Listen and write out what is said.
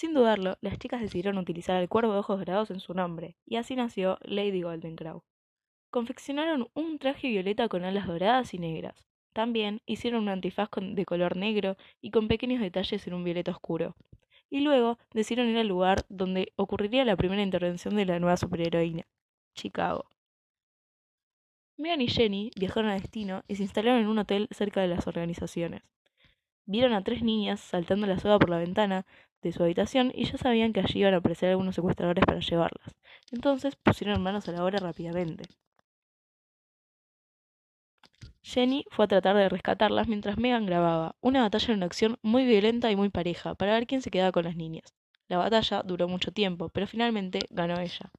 Sin dudarlo, las chicas decidieron utilizar el cuervo de ojos dorados en su nombre, y así nació Lady Golden Crow. Confeccionaron un traje violeta con alas doradas y negras. También hicieron un antifaz de color negro y con pequeños detalles en un violeta oscuro. Y luego decidieron ir al lugar donde ocurriría la primera intervención de la nueva superheroína, Chicago. Megan y Jenny viajaron a destino y se instalaron en un hotel cerca de las organizaciones. Vieron a tres niñas saltando la soga por la ventana de su habitación y ya sabían que allí iban a aparecer algunos secuestradores para llevarlas. Entonces pusieron manos a la obra rápidamente. Jenny fue a tratar de rescatarlas mientras Megan grababa una batalla en una acción muy violenta y muy pareja para ver quién se quedaba con las niñas. La batalla duró mucho tiempo, pero finalmente ganó ella.